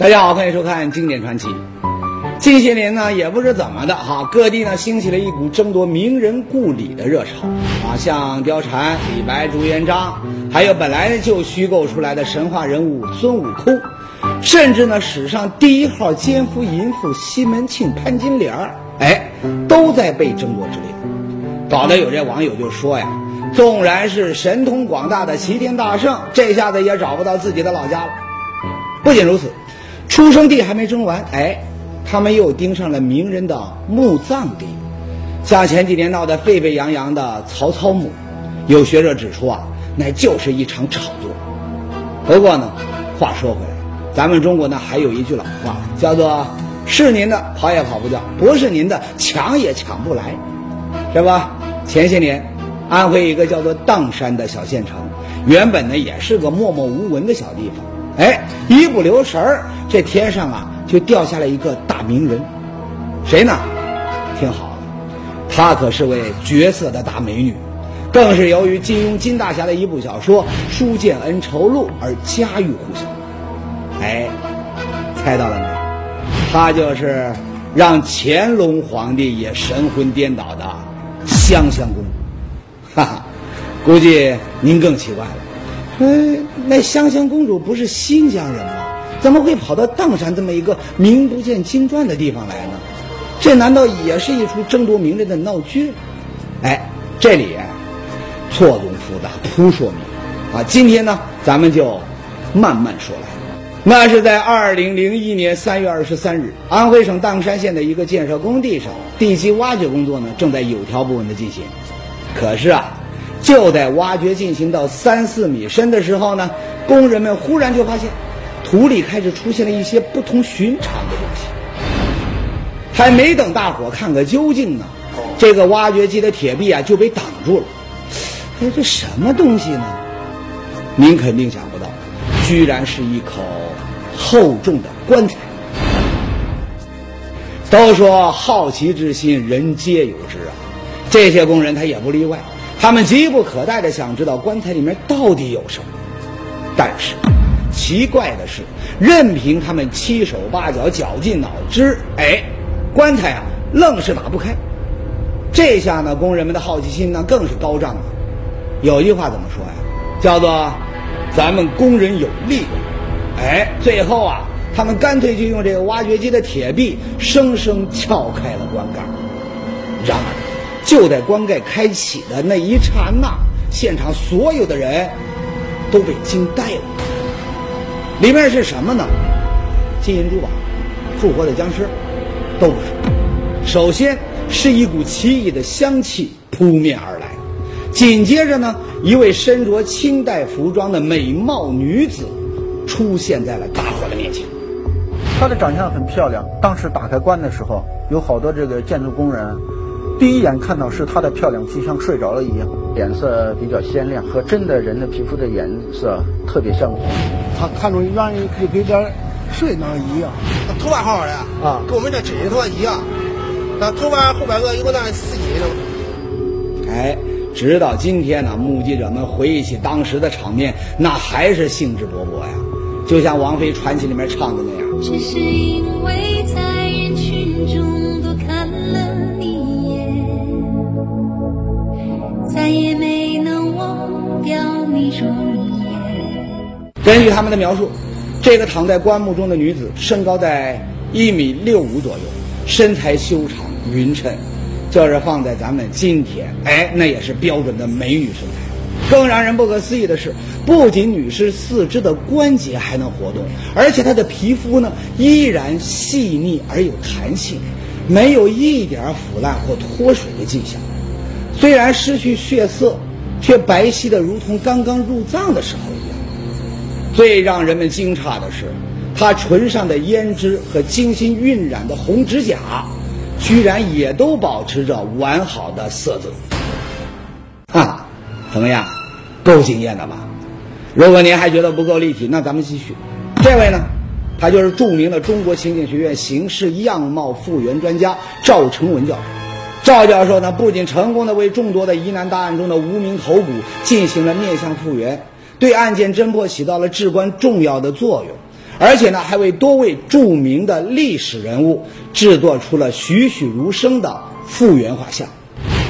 大家好，欢迎收看《经典传奇》。近些年呢，也不知怎么的哈，各地呢兴起了一股争夺名人故里的热潮啊，像貂蝉、李白、朱元璋，还有本来就虚构出来的神话人物孙悟空，甚至呢史上第一号奸夫淫妇西门庆、潘金莲儿，哎，都在被争夺之列，搞得有这网友就说呀，纵然是神通广大的齐天大圣，这下子也找不到自己的老家了。不仅如此。出生地还没争完，哎，他们又盯上了名人的墓葬地，像前几年闹得沸沸扬扬的曹操墓，有学者指出啊，那就是一场炒作。不过呢，话说回来，咱们中国呢还有一句老话，叫做“是您的跑也跑不掉，不是您的抢也抢不来”，是吧？前些年，安徽一个叫做砀山的小县城，原本呢也是个默默无闻的小地方。哎，一不留神儿，这天上啊就掉下来一个大名人，谁呢？听好了，她可是位绝色的大美女，更是由于金庸金大侠的一部小说《书剑恩仇录》而家喻户晓。哎，猜到了没？她就是让乾隆皇帝也神魂颠倒的香香公主。哈哈，估计您更奇怪了。嗯，那香香公主不是新疆人吗？怎么会跑到砀山这么一个名不见经传的地方来呢？这难道也是一出争夺名人的闹剧？哎，这里错综复杂，扑朔迷离啊！今天呢，咱们就慢慢说来。那是在二零零一年三月二十三日，安徽省砀山县的一个建设工地上，地基挖掘工作呢正在有条不紊的进行。可是啊。就在挖掘进行到三四米深的时候呢，工人们忽然就发现，土里开始出现了一些不同寻常的东西。还没等大伙看个究竟呢，这个挖掘机的铁臂啊就被挡住了。哎，这什么东西呢？您肯定想不到，居然是一口厚重的棺材。都说好奇之心，人皆有之啊，这些工人他也不例外。他们急不可待的想知道棺材里面到底有什么，但是奇怪的是，任凭他们七手八脚绞尽脑汁，哎，棺材啊愣是打不开。这下呢，工人们的好奇心呢更是高涨了。有句话怎么说呀？叫做“咱们工人有力量”。哎，最后啊，他们干脆就用这个挖掘机的铁臂生生撬开了棺盖。然而。就在棺盖开启的那一刹那，现场所有的人都被惊呆了。里面是什么呢？金银珠宝、复活的僵尸，都不是。首先是一股奇异的香气扑面而来，紧接着呢，一位身着清代服装的美貌女子出现在了大伙的面前。她的长相很漂亮，当时打开棺的时候，有好多这个建筑工人。第一眼看到是她的漂亮，就像睡着了一样，脸色比较鲜亮，和真的人的皮肤的颜色特别相同。他看着远就跟这睡那一样，头发好好的啊，跟我们这真人头发一样。那头发后边个有个那丝巾。哎，直到今天呢，目击者们回忆起当时的场面，那还是兴致勃勃呀，就像王菲传奇里面唱的那样。只是因为根据他们的描述，这个躺在棺木中的女子身高在一米六五左右，身材修长匀称，就是放在咱们今天，哎，那也是标准的美女身材。更让人不可思议的是，不仅女士四肢的关节还能活动，而且她的皮肤呢依然细腻而有弹性，没有一点腐烂或脱水的迹象。虽然失去血色，却白皙的如同刚刚入葬的时候一样。最让人们惊诧的是，她唇上的胭脂和精心晕染的红指甲，居然也都保持着完好的色泽。哈，怎么样，够惊艳的吧？如果您还觉得不够立体，那咱们继续。这位呢，他就是著名的中国刑警学院刑事样貌复原专家赵成文教授。赵教授呢，不仅成功的为众多的疑难大案中的无名头骨进行了面相复原，对案件侦破起到了至关重要的作用，而且呢，还为多位著名的历史人物制作出了栩栩如生的复原画像。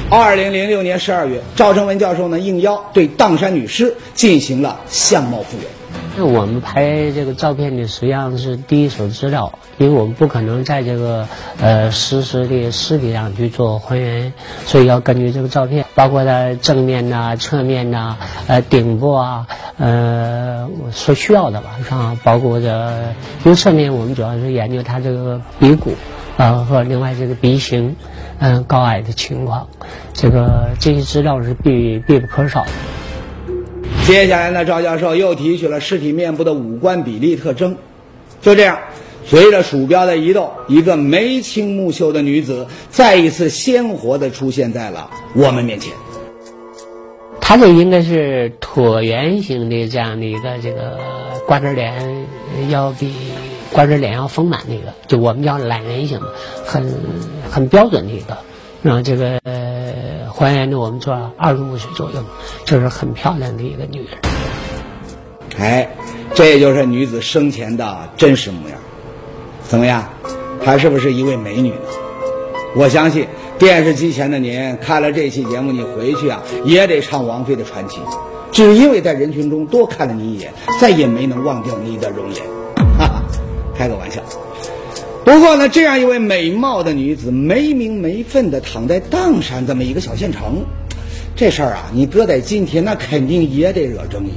二零零六年十二月，赵成文教授呢应邀对砀山女尸进行了相貌复原。那我们拍这个照片呢，实际上是第一手资料，因为我们不可能在这个呃实时的尸体上去做还原，所以要根据这个照片，包括它正面呐、侧面呐、呃顶部啊，呃所需要的吧，是吧？包括这，因为侧面我们主要是研究它这个鼻骨啊和另外这个鼻型，嗯高矮的情况，这个这些资料是必必不可少的。接下来呢，赵教授又提取了尸体面部的五官比例特征。就这样，随着鼠标的移动，一个眉清目秀的女子再一次鲜活地出现在了我们面前。她这应该是椭圆形的这样的一个这个瓜子脸，要比瓜子脸要丰满的一个，就我们叫懒人型，很很标准的一个。然后这个呃还原的我们说二十五岁左右，就是很漂亮的一个女人。哎，这就是女子生前的真实模样。怎么样，她是不是一位美女呢？我相信电视机前的您看了这期节目，你回去啊也得唱王菲的传奇，只因为在人群中多看了你一眼，再也没能忘掉你的容颜。哈哈，开个玩笑。不过呢，这样一位美貌的女子没名没分的躺在砀山这么一个小县城，这事儿啊，你搁在今天那肯定也得惹争议。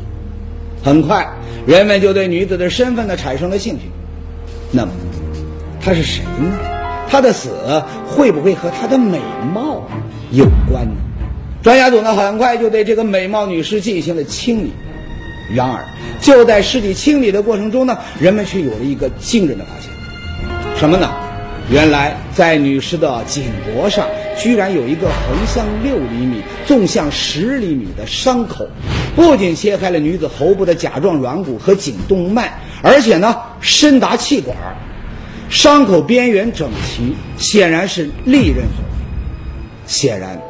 很快，人们就对女子的身份呢产生了兴趣。那么，她是谁呢？她的死会不会和她的美貌有关呢？专家组呢很快就对这个美貌女尸进行了清理。然而，就在尸体清理的过程中呢，人们却有了一个惊人的发现。什么呢？原来在女尸的颈脖上，居然有一个横向六厘米、纵向十厘米的伤口，不仅切开了女子喉部的甲状软骨和颈动脉，而且呢深达气管，伤口边缘整齐，显然是利刃所为。显然，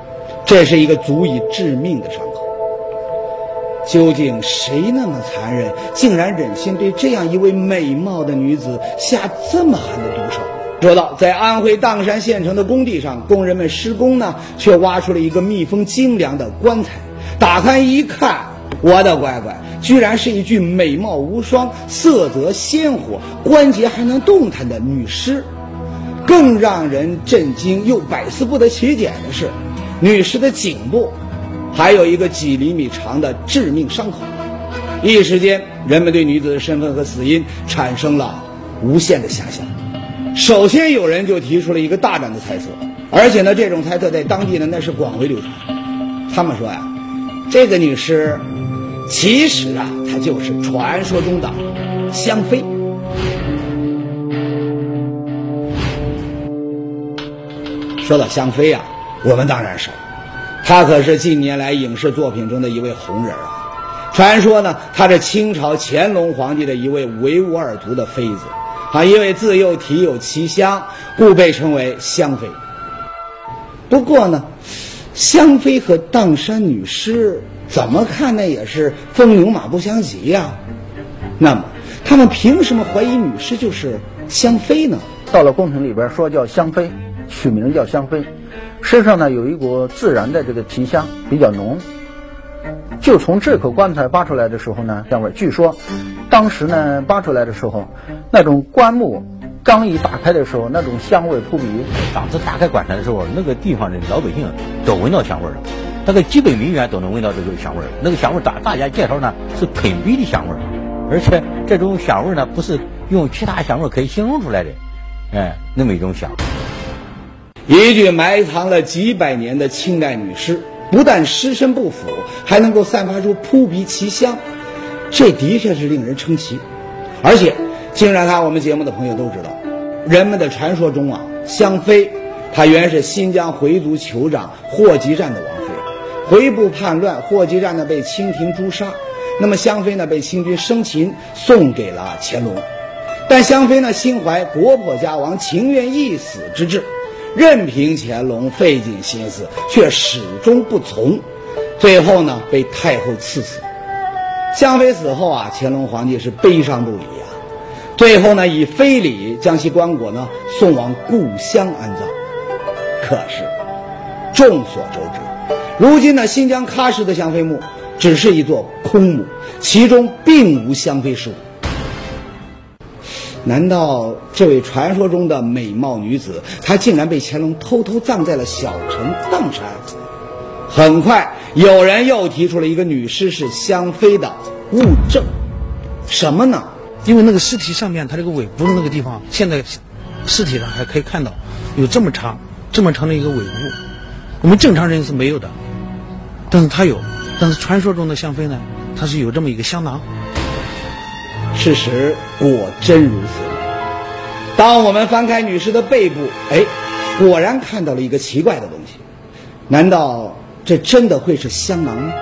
这是一个足以致命的伤口。究竟谁那么残忍，竟然忍心对这样一位美貌的女子下这么狠的毒手？说到在安徽砀山县城的工地上，工人们施工呢，却挖出了一个密封精良的棺材。打开一看，我的乖乖，居然是一具美貌无双、色泽鲜活、关节还能动弹的女尸。更让人震惊又百思不得其解的是，女尸的颈部。还有一个几厘米长的致命伤口，一时间，人们对女子的身份和死因产生了无限的遐想。首先，有人就提出了一个大胆的猜测，而且呢，这种猜测在当地呢那是广为流传。他们说呀，这个女尸其实啊，她就是传说中的香妃。说到香妃啊，我们当然熟。她可是近年来影视作品中的一位红人啊！传说呢，她是清朝乾隆皇帝的一位维吾尔族的妃子，啊，因为自幼体有奇香，故被称为香妃。不过呢，香妃和砀山女尸怎么看那，也是风牛马不相及呀。那么，他们凭什么怀疑女尸就是香妃呢？到了宫廷里边说叫香妃，取名叫香妃。身上呢有一股自然的这个提香，比较浓。就从这口棺材扒出来的时候呢，香味。据说，当时呢扒出来的时候，那种棺木刚一打开的时候，那种香味扑鼻。当时打开棺材的时候，那个地方的老百姓都闻到香味了，那个基本民员都能闻到这个香味儿。那个香味儿大大家介绍呢是喷鼻的香味儿，而且这种香味儿呢不是用其他香味儿可以形容出来的，哎，那么一种香。一具埋藏了几百年的清代女尸，不但尸身不腐，还能够散发出扑鼻奇香，这的确是令人称奇。而且，经常看我们节目的朋友都知道，人们的传说中啊，香妃，她原是新疆回族酋长霍集占的王。回部叛乱，霍集占呢被清廷诛杀，那么香妃呢被清军生擒，送给了乾隆。但香妃呢心怀国破家亡，情愿一死之志。任凭乾隆费尽心思，却始终不从，最后呢被太后赐死。香妃死后啊，乾隆皇帝是悲伤不已啊。最后呢，以非礼将其棺椁呢送往故乡安葬。可是，众所周知，如今呢新疆喀什的香妃墓只是一座空墓，其中并无香妃尸骨。难道这位传说中的美貌女子，她竟然被乾隆偷偷葬在了小城砀山？很快，有人又提出了一个女尸是香妃的物证，什么呢？因为那个尸体上面，它这个尾部的那个地方，现在尸体上还可以看到有这么长、这么长的一个尾部，我们正常人是没有的，但是它有。但是传说中的香妃呢，它是有这么一个香囊。事实果真如此。当我们翻开女尸的背部，哎，果然看到了一个奇怪的东西。难道这真的会是香囊吗？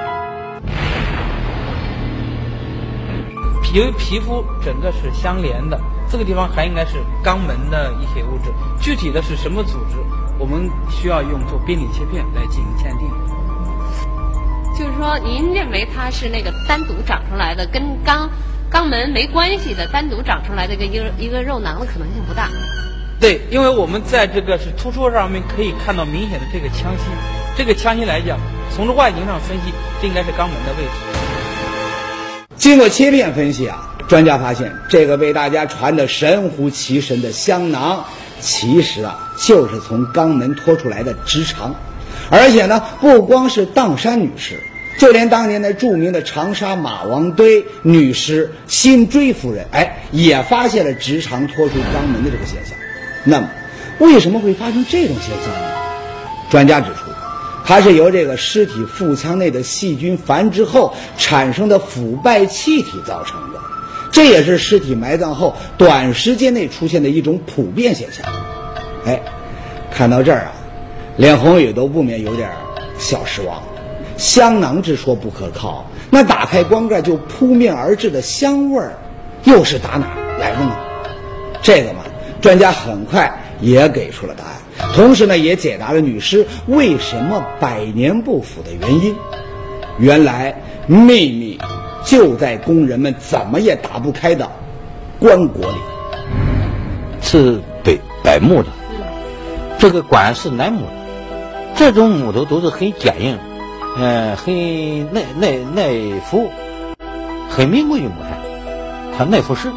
因为皮肤整个是相连的，这个地方还应该是肛门的一些物质。具体的是什么组织，我们需要用做病理切片来进行鉴定。就是说，您认为它是那个单独长出来的，跟肛肛门没关系的，单独长出来的一个一个一个肉囊的可能性不大。对，因为我们在这个是突出上面可以看到明显的这个腔隙，这个腔隙来讲，从这外形上分析，这应该是肛门的位置。经过切片分析啊，专家发现这个被大家传得神乎其神的香囊，其实啊就是从肛门拖出来的直肠，而且呢不光是砀山女尸，就连当年的著名的长沙马王堆女尸辛追夫人，哎也发现了直肠脱出肛门的这个现象。那么，为什么会发生这种现象呢？专家指出。它是由这个尸体腹腔内的细菌繁殖后产生的腐败气体造成的，这也是尸体埋葬后短时间内出现的一种普遍现象。哎，看到这儿啊，连红宇都不免有点小失望。香囊之说不可靠，那打开棺盖就扑面而至的香味儿，又是打哪儿来的呢？这个嘛，专家很快也给出了答案。同时呢，也解答了女尸为什么百年不腐的原因。原来秘密就在工人们怎么也打不开的棺椁里。是柏柏木的，这个棺是楠木的，这种木头都是很坚硬，嗯，很耐耐耐腐，很名贵的木材，它耐腐蚀，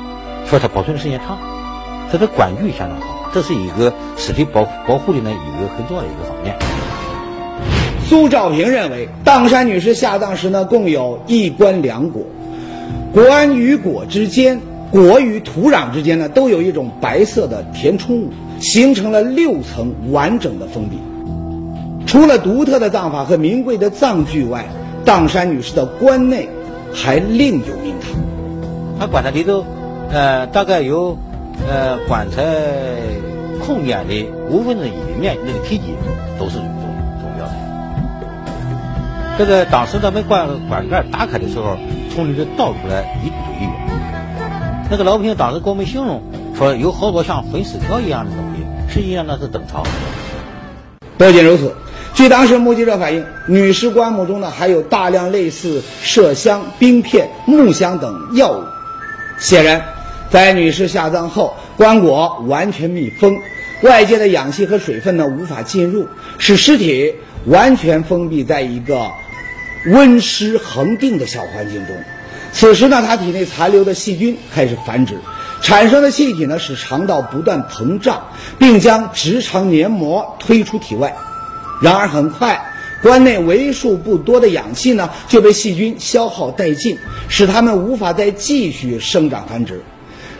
说它保存的时间长，它的棺具相当好。这是一个尸体保保护的呢一个很重要的一个方面。苏兆平认为，砀山女士下葬时呢，共有一棺两椁，棺与椁之间，椁与土壤之间呢，都有一种白色的填充物，形成了六层完整的封闭。除了独特的葬法和名贵的葬具外，砀山女士的棺内还另有名堂。她棺材里头，呃，大概有。呃，棺材空间的五分之一面那个体积都是重重要的。这个当时咱们棺棺盖打开的时候，从里头倒出来一堆。那个老百姓当时给我们形容说，有好多像粉丝条一样的东西，实际上那是灯草。不仅如此，据当时目击者反映，女尸棺木中呢还有大量类似麝香、冰片、木香等药物，显然。在女士下葬后，棺椁完全密封，外界的氧气和水分呢无法进入，使尸体完全封闭在一个温湿恒定的小环境中。此时呢，他体内残留的细菌开始繁殖，产生的气体呢使肠道不断膨胀，并将直肠黏膜推出体外。然而很快，棺内为数不多的氧气呢就被细菌消耗殆尽，使它们无法再继续生长繁殖。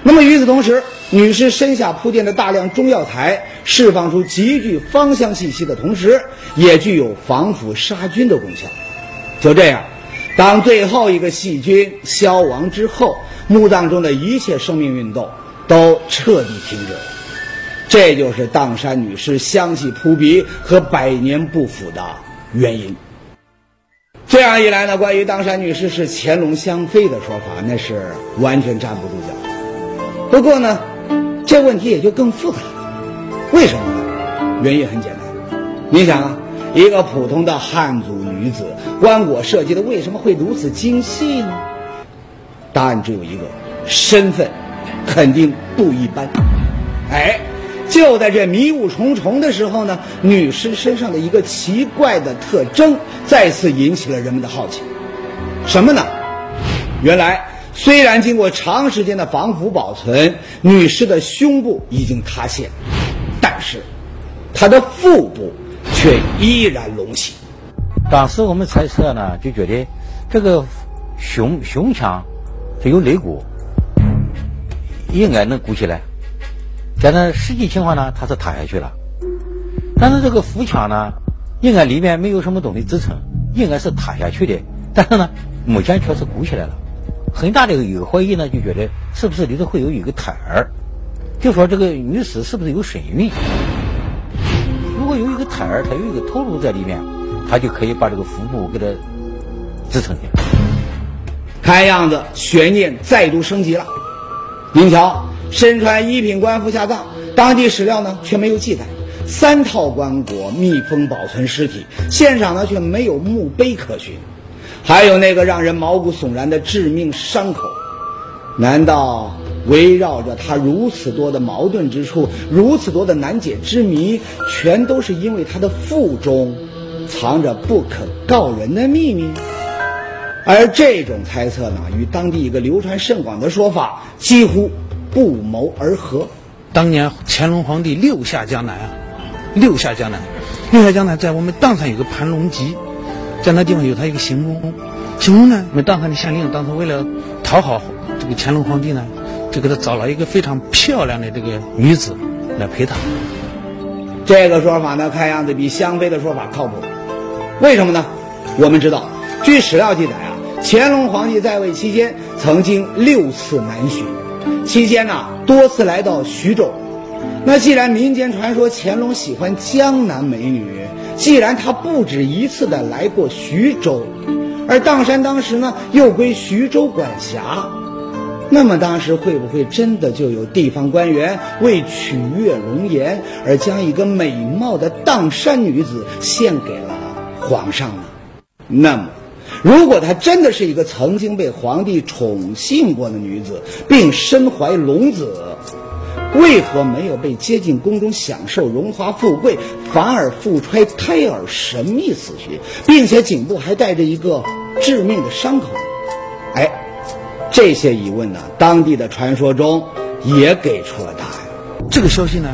那么与此同时，女尸身下铺垫的大量中药材释放出极具芳香气息的同时，也具有防腐杀菌的功效。就这样，当最后一个细菌消亡之后，墓葬中的一切生命运动都彻底停止了。这就是砀山女尸香气扑鼻和百年不腐的原因。这样一来呢，关于砀山女尸是乾隆香妃的说法，那是完全站不住脚。不过呢，这问题也就更复杂了。为什么呢？原因很简单。你想啊，一个普通的汉族女子，棺椁设计的为什么会如此精细呢？答案只有一个：身份肯定不一般。哎，就在这迷雾重重的时候呢，女尸身上的一个奇怪的特征再次引起了人们的好奇。什么呢？原来，虽然经过长时间的防腐保存，女尸的胸部已经塌陷，但是她的腹部却依然隆起。当时我们猜测呢，就觉得这个胸胸腔是有肋骨，应该能鼓起来。但是实际情况呢，它是塌下去了。但是这个腹腔呢，应该里面没有什么东西支撑，应该是塌下去的。但是呢，目前确实鼓起来了。很大的一个怀疑呢，就觉得是不是里头会有一个胎儿？就说这个女尸是不是有身孕？如果有一个胎儿，它有一个头颅在里面，它就可以把这个腹部给它支撑起来。看样子悬念再度升级了。您瞧，身穿一品官服下葬，当地史料呢却没有记载。三套棺椁密封保存尸体，现场呢却没有墓碑可寻。还有那个让人毛骨悚然的致命伤口，难道围绕着他如此多的矛盾之处，如此多的难解之谜，全都是因为他的腹中藏着不可告人的秘密？而这种猜测呢，与当地一个流传甚广的说法几乎不谋而合。当年乾隆皇帝六下江南啊，六下江南，六下江南在我们砀山有个盘龙集。在那地方有他一个行宫，行宫呢，我们砀山的县令当时为了讨好这个乾隆皇帝呢，就给他找了一个非常漂亮的这个女子来陪他。这个说法呢，看样子比香妃的说法靠谱。为什么呢？我们知道，据史料记载啊，乾隆皇帝在位期间曾经六次南巡，期间呢多次来到徐州。那既然民间传说乾隆喜欢江南美女，既然他不止一次的来过徐州，而砀山当时呢又归徐州管辖，那么当时会不会真的就有地方官员为取悦容颜而将一个美貌的砀山女子献给了皇上呢？那么，如果她真的是一个曾经被皇帝宠幸过的女子，并身怀龙子？为何没有被接进宫中享受荣华富贵，反而腹揣胎儿神秘死去，并且颈部还带着一个致命的伤口？哎，这些疑问呢，当地的传说中也给出了答案。这个消息呢，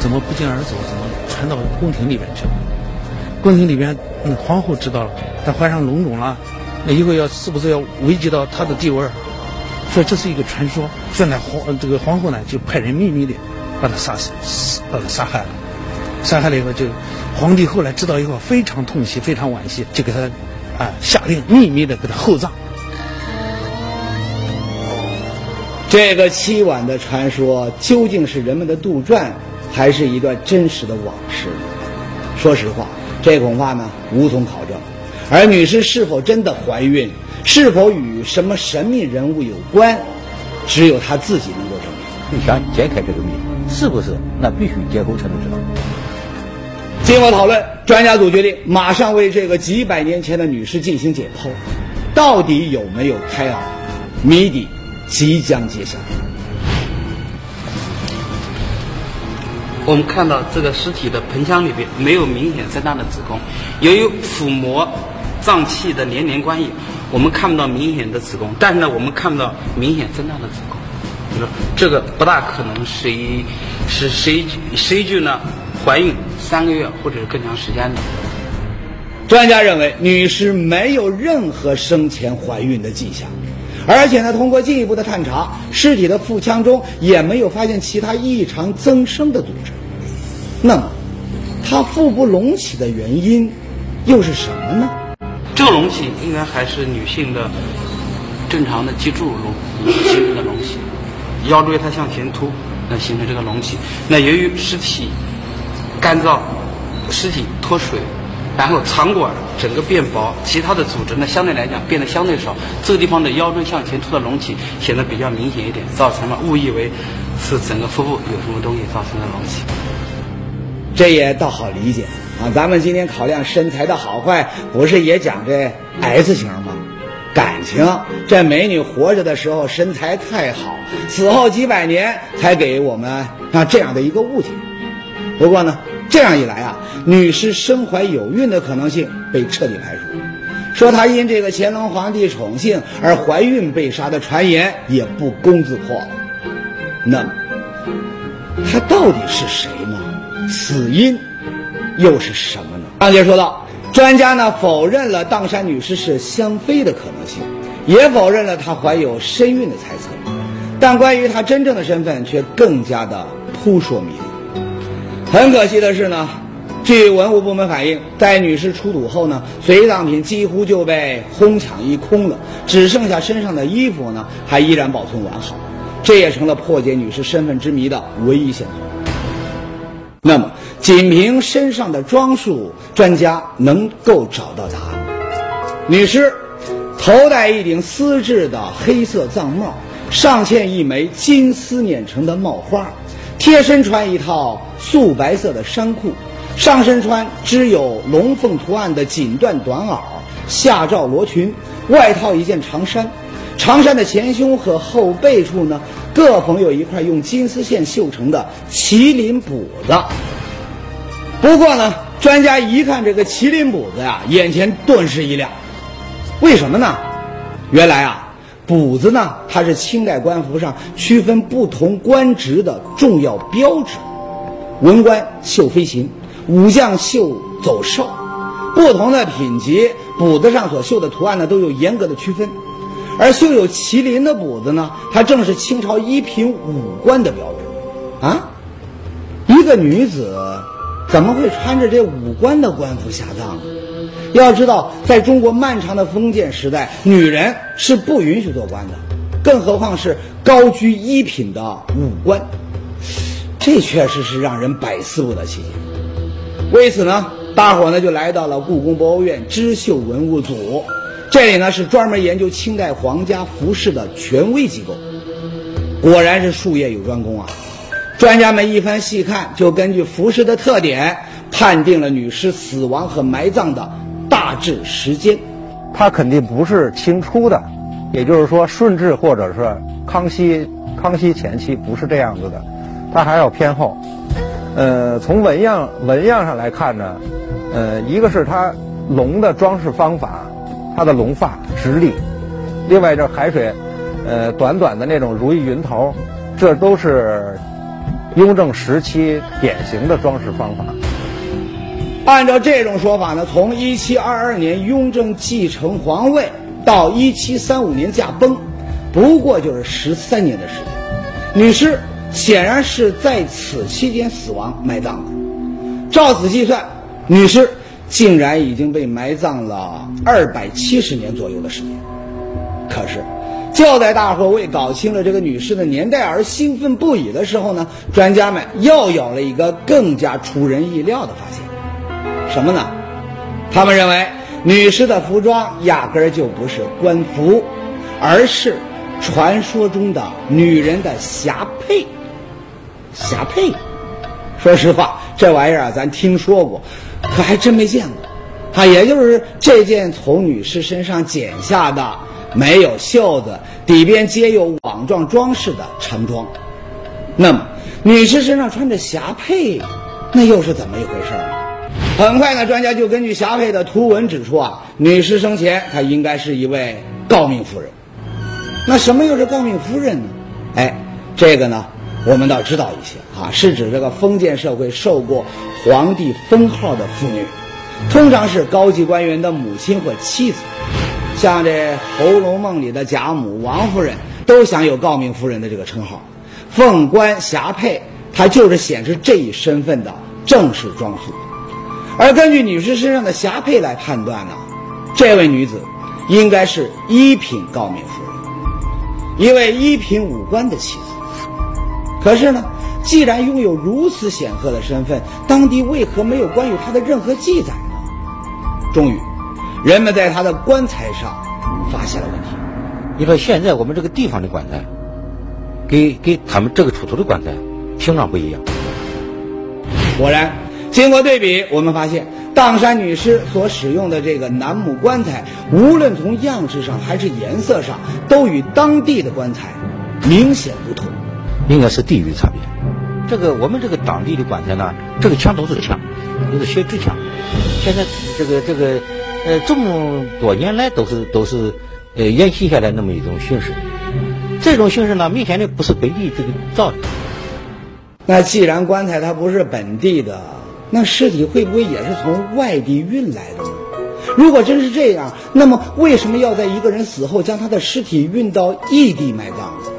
怎么不胫而走？怎么传到宫廷里边去了？宫廷里边，嗯，皇后知道了，她怀上龙种了，那以后要是不是要危及到她的地位？所以这是一个传说，所以呢，皇这个皇后呢就派人秘密的把他杀死，把他杀害了。杀害了以后，就皇帝后来知道以后非常痛惜，非常惋惜，就给他啊下令秘密的给他厚葬。这个凄婉的传说究竟是人们的杜撰，还是一段真实的往事？说实话，这恐怕呢无从考证。而女士是否真的怀孕？是否与什么神秘人物有关？只有他自己能够证明。你想解开这个谜，是不是？那必须解剖才能知道。经过讨论，专家组决定马上为这个几百年前的女尸进行解剖，到底有没有胎儿？谜底即将揭晓。我们看到这个尸体的盆腔里边没有明显增大的子宫，由于腹膜脏器的连连关系。我们看不到明显的子宫，但是呢，我们看不到明显增大的子宫，就说这个不大可能是一是谁谁具呢怀孕三个月或者是更长时间的。专家认为，女尸没有任何生前怀孕的迹象，而且呢，通过进一步的探查，尸体的腹腔中也没有发现其他异常增生的组织。那么，她腹部隆起的原因又是什么呢？这个隆起应该还是女性的正常的脊柱隆形成的隆起，腰椎它向前凸，那形成这个隆起。那由于尸体干燥，尸体脱水，然后肠管整个变薄，其他的组织呢相对来讲变得相对少，这个地方的腰椎向前凸的隆起显得比较明显一点，造成了误以为是整个腹部有什么东西造成的隆起。这也倒好理解。啊，咱们今天考量身材的好坏，不是也讲这 S 型吗？感情。这美女活着的时候身材太好，死后几百年才给我们啊这样的一个误解。不过呢，这样一来啊，女尸身怀有孕的可能性被彻底排除，说她因这个乾隆皇帝宠幸而怀孕被杀的传言也不攻自破了。那么，她到底是谁呢？死因又是什么呢？上节说到，专家呢否认了砀山女尸是香妃的可能性，也否认了她怀有身孕的猜测，但关于她真正的身份却更加的扑朔迷离。很可惜的是呢，据文物部门反映，在女尸出土后呢，随葬品几乎就被哄抢一空了，只剩下身上的衣服呢还依然保存完好，这也成了破解女尸身份之谜的唯一线索。那么，仅凭身上的装束，专家能够找到答案。女尸头戴一顶丝质的黑色藏帽，上嵌一枚金丝捻成的帽花，贴身穿一套素白色的衫裤，上身穿织有龙凤图案的锦缎短袄，下罩罗裙，外套一件长衫。长衫的前胸和后背处呢，各缝有一块用金丝线绣成的麒麟补子。不过呢，专家一看这个麒麟补子呀，眼前顿时一亮。为什么呢？原来啊，补子呢，它是清代官服上区分不同官职的重要标志。文官绣飞禽，武将绣走兽，不同的品级，补子上所绣的图案呢，都有严格的区分。而绣有麒麟的补子呢，它正是清朝一品武官的标志。啊，一个女子怎么会穿着这武官的官服下葬呢？要知道，在中国漫长的封建时代，女人是不允许做官的，更何况是高居一品的武官。这确实是让人百思不得其解。为此呢，大伙呢就来到了故宫博物院织绣文物组。这里呢是专门研究清代皇家服饰的权威机构，果然是术业有专攻啊！专家们一番细看，就根据服饰的特点，判定了女尸死亡和埋葬的大致时间。它肯定不是清初的，也就是说顺治或者是康熙，康熙前期不是这样子的，它还要偏厚。呃，从纹样纹样上来看呢，呃，一个是它龙的装饰方法。它的龙发直立，另外这海水，呃，短短的那种如意云头，这都是雍正时期典型的装饰方法。按照这种说法呢，从一七二二年雍正继承皇位到一七三五年驾崩，不过就是十三年的时间。女尸显然是在此期间死亡埋葬的。照此计算，女尸。竟然已经被埋葬了二百七十年左右的时间。可是，就在大伙为搞清了这个女尸的年代而兴奋不已的时候呢，专家们又有了一个更加出人意料的发现。什么呢？他们认为女尸的服装压根儿就不是官服，而是传说中的女人的霞帔。霞帔，说实话，这玩意儿啊，咱听说过。可还真没见过，啊，也就是这件从女尸身上剪下的没有袖子、底边皆有网状装饰的长装。那么，女尸身上穿着霞帔，那又是怎么一回事呢？很快呢，专家就根据霞帔的图文指出啊，女尸生前她应该是一位诰命夫人。那什么又是诰命夫人呢？哎，这个呢？我们倒知道一些啊，是指这个封建社会受过皇帝封号的妇女，通常是高级官员的母亲或妻子，像这《红楼梦》里的贾母、王夫人都享有诰命夫人的这个称号。凤冠霞帔，它就是显示这一身份的正式装束。而根据女士身上的霞帔来判断呢，这位女子应该是一品诰命夫人，一位一品武官的妻子。可是呢，既然拥有如此显赫的身份，当地为何没有关于他的任何记载呢？终于，人们在他的棺材上发现了问题。你说现在我们这个地方的棺材，给给他们这个出土的棺材形状不一样。果然，经过对比，我们发现砀山女尸所使用的这个楠木棺材，无论从样式上还是颜色上，都与当地的棺材明显不同。应该是地域差别。这个我们这个当地的棺材呢，这个墙都是墙，都是血纸墙。现在这个这个呃这么多年来都是都是呃沿袭下来那么一种形式。这种形式呢，明显的不是本地这个造的。那既然棺材它不是本地的，那尸体会不会也是从外地运来的呢？如果真是这样，那么为什么要在一个人死后将他的尸体运到异地埋葬呢？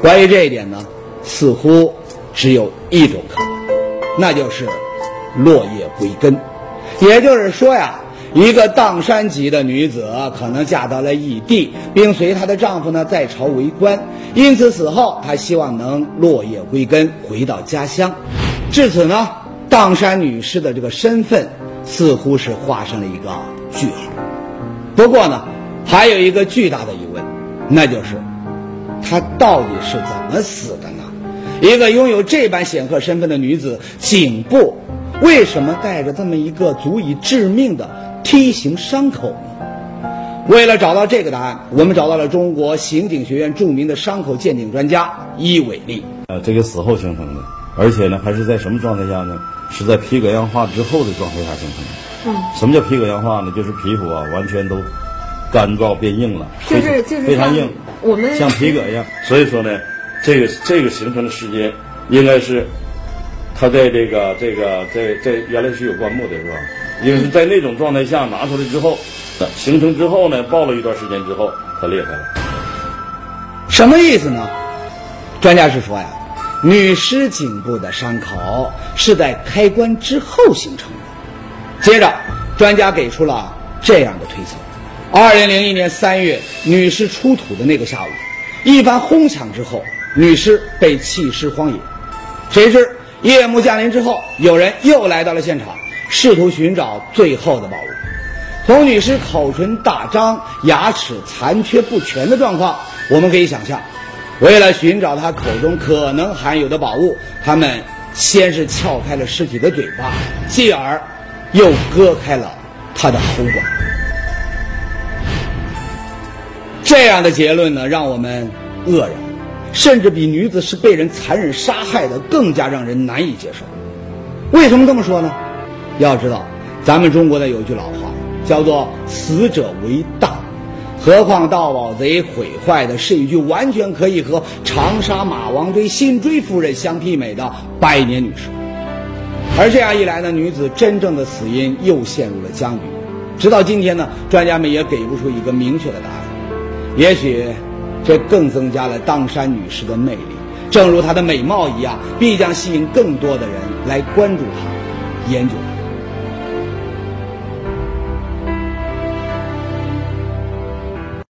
关于这一点呢，似乎只有一种可能，那就是落叶归根。也就是说呀，一个砀山籍的女子可能嫁到了异地，并随她的丈夫呢在朝为官，因此死后她希望能落叶归根，回到家乡。至此呢，砀山女士的这个身份似乎是画上了一个句号。不过呢，还有一个巨大的疑问，那就是她到底是怎么死的呢？一个拥有这般显赫身份的女子，颈部为什么带着这么一个足以致命的梯形伤口呢？为了找到这个答案，我们找到了中国刑警学院著名的伤口鉴定专家伊伟利。呃，这个死后形成的，而且呢，还是在什么状态下呢？是在皮革氧化之后的状态下形成的。嗯，什么叫皮革氧化呢？就是皮肤啊，完全都干燥变硬了，就是就是非常硬，我们像皮革一样。所以说呢，这个这个形成的时间，应该是它在这个这个在在原来是有棺木的是吧？因为是在那种状态下拿出来之后，形成之后呢，爆了一段时间之后，它裂开了。什么意思呢？专家是说呀，女尸颈部的伤口是在开棺之后形成的。接着，专家给出了这样的推测：二零零一年三月，女尸出土的那个下午，一番哄抢之后，女尸被弃尸荒野。谁知夜幕降临之后，有人又来到了现场，试图寻找最后的宝物。从女尸口唇大张、牙齿残缺不全的状况，我们可以想象，为了寻找她口中可能含有的宝物，他们先是撬开了尸体的嘴巴，继而又割开了她的喉管。这样的结论呢，让我们愕然，甚至比女子是被人残忍杀害的更加让人难以接受。为什么这么说呢？要知道，咱们中国的有句老话，叫做“死者为大”，何况盗宝贼毁坏的是一具完全可以和长沙马王堆辛追夫人相媲美的百年女尸。而这样一来呢，女子真正的死因又陷入了僵局。直到今天呢，专家们也给不出一个明确的答案。也许，这更增加了当山女士的魅力。正如她的美貌一样，必将吸引更多的人来关注她、研究她。